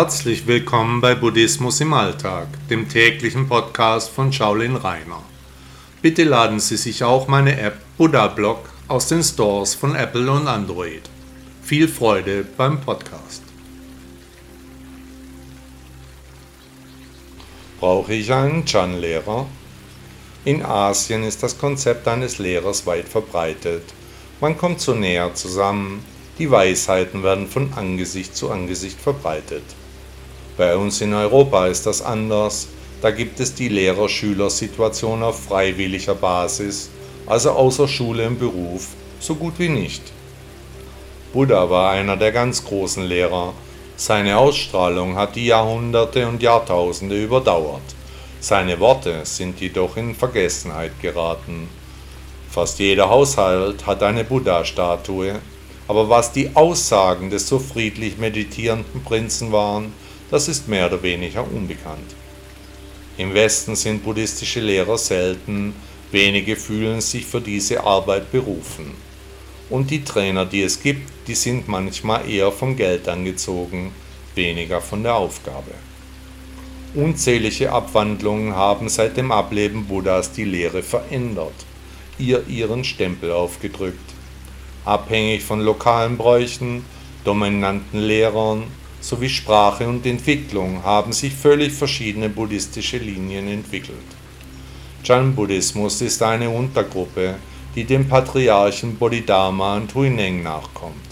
Herzlich willkommen bei Buddhismus im Alltag, dem täglichen Podcast von Shaolin Rainer. Bitte laden Sie sich auch meine App Buddha Blog aus den Stores von Apple und Android. Viel Freude beim Podcast. Brauche ich einen Chan-Lehrer? In Asien ist das Konzept eines Lehrers weit verbreitet. Man kommt so näher zusammen, die Weisheiten werden von Angesicht zu Angesicht verbreitet. Bei uns in Europa ist das anders, da gibt es die Lehrer-Schüler-Situation auf freiwilliger Basis, also außer Schule im Beruf, so gut wie nicht. Buddha war einer der ganz großen Lehrer. Seine Ausstrahlung hat die Jahrhunderte und Jahrtausende überdauert. Seine Worte sind jedoch in Vergessenheit geraten. Fast jeder Haushalt hat eine Buddha-Statue, aber was die Aussagen des so friedlich meditierenden Prinzen waren, das ist mehr oder weniger unbekannt. Im Westen sind buddhistische Lehrer selten, wenige fühlen sich für diese Arbeit berufen. Und die Trainer, die es gibt, die sind manchmal eher vom Geld angezogen, weniger von der Aufgabe. Unzählige Abwandlungen haben seit dem Ableben Buddhas die Lehre verändert, ihr ihren Stempel aufgedrückt. Abhängig von lokalen Bräuchen, dominanten Lehrern sowie Sprache und Entwicklung haben sich völlig verschiedene buddhistische Linien entwickelt. Chan-Buddhismus ist eine Untergruppe, die dem Patriarchen Bodhidharma und Huineng nachkommt.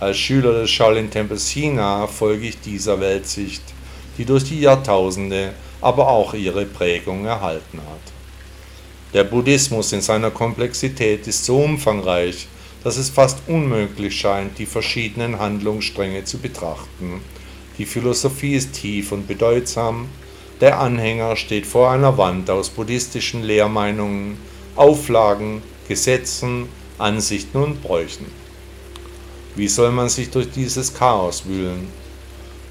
Als Schüler des Shaolin-Tempels China folge ich dieser Weltsicht die durch die Jahrtausende aber auch ihre Prägung erhalten hat. Der Buddhismus in seiner Komplexität ist so umfangreich, dass es fast unmöglich scheint, die verschiedenen Handlungsstränge zu betrachten. Die Philosophie ist tief und bedeutsam, der Anhänger steht vor einer Wand aus buddhistischen Lehrmeinungen, Auflagen, Gesetzen, Ansichten und Bräuchen. Wie soll man sich durch dieses Chaos wühlen?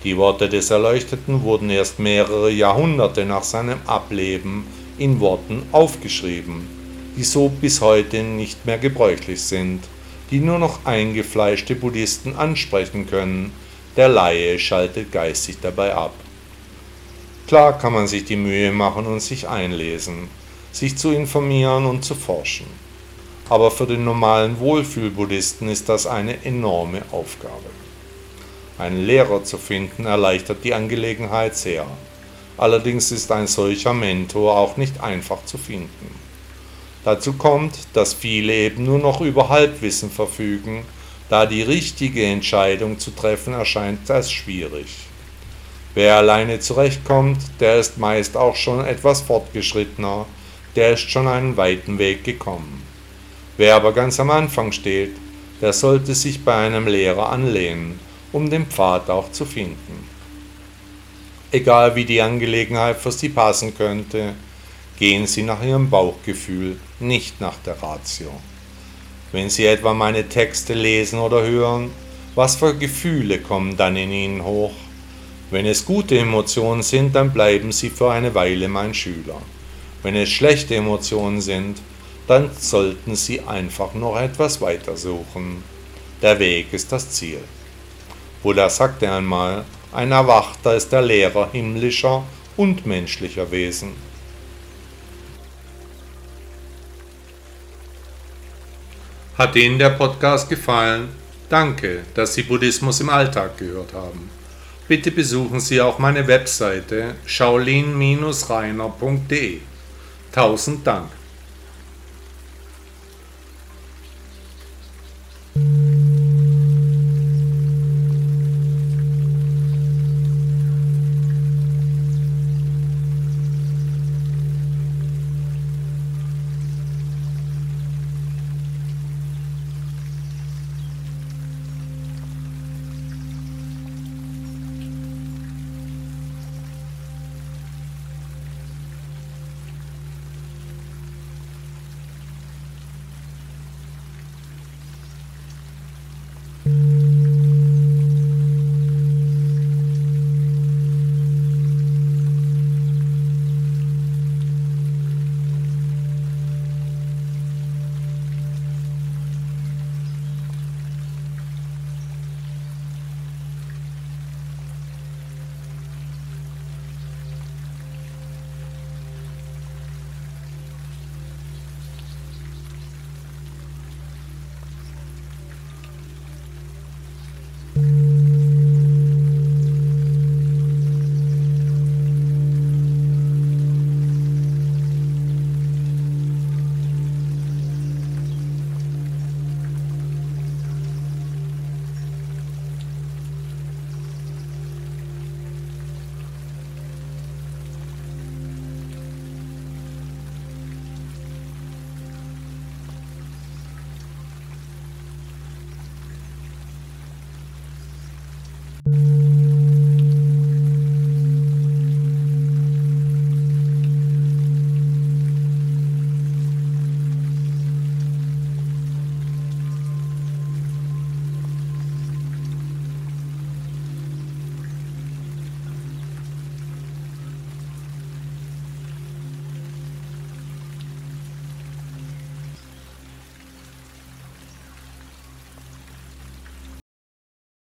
Die Worte des Erleuchteten wurden erst mehrere Jahrhunderte nach seinem Ableben in Worten aufgeschrieben, die so bis heute nicht mehr gebräuchlich sind, die nur noch eingefleischte Buddhisten ansprechen können, der Laie schaltet geistig dabei ab. Klar kann man sich die Mühe machen und sich einlesen, sich zu informieren und zu forschen. Aber für den normalen Wohlfühlbuddhisten ist das eine enorme Aufgabe. Einen Lehrer zu finden erleichtert die Angelegenheit sehr. Allerdings ist ein solcher Mentor auch nicht einfach zu finden. Dazu kommt, dass viele eben nur noch über Halbwissen verfügen, da die richtige Entscheidung zu treffen erscheint als schwierig. Wer alleine zurechtkommt, der ist meist auch schon etwas fortgeschrittener, der ist schon einen weiten Weg gekommen. Wer aber ganz am Anfang steht, der sollte sich bei einem Lehrer anlehnen um den Pfad auch zu finden. Egal wie die Angelegenheit für Sie passen könnte, gehen Sie nach Ihrem Bauchgefühl, nicht nach der Ratio. Wenn Sie etwa meine Texte lesen oder hören, was für Gefühle kommen dann in Ihnen hoch? Wenn es gute Emotionen sind, dann bleiben Sie für eine Weile mein Schüler. Wenn es schlechte Emotionen sind, dann sollten Sie einfach noch etwas weiter suchen. Der Weg ist das Ziel. Buddha sagte einmal, ein Erwachter ist der Lehrer himmlischer und menschlicher Wesen. Hat Ihnen der Podcast gefallen? Danke, dass Sie Buddhismus im Alltag gehört haben. Bitte besuchen Sie auch meine Webseite shaolin-reiner.de. Tausend Dank.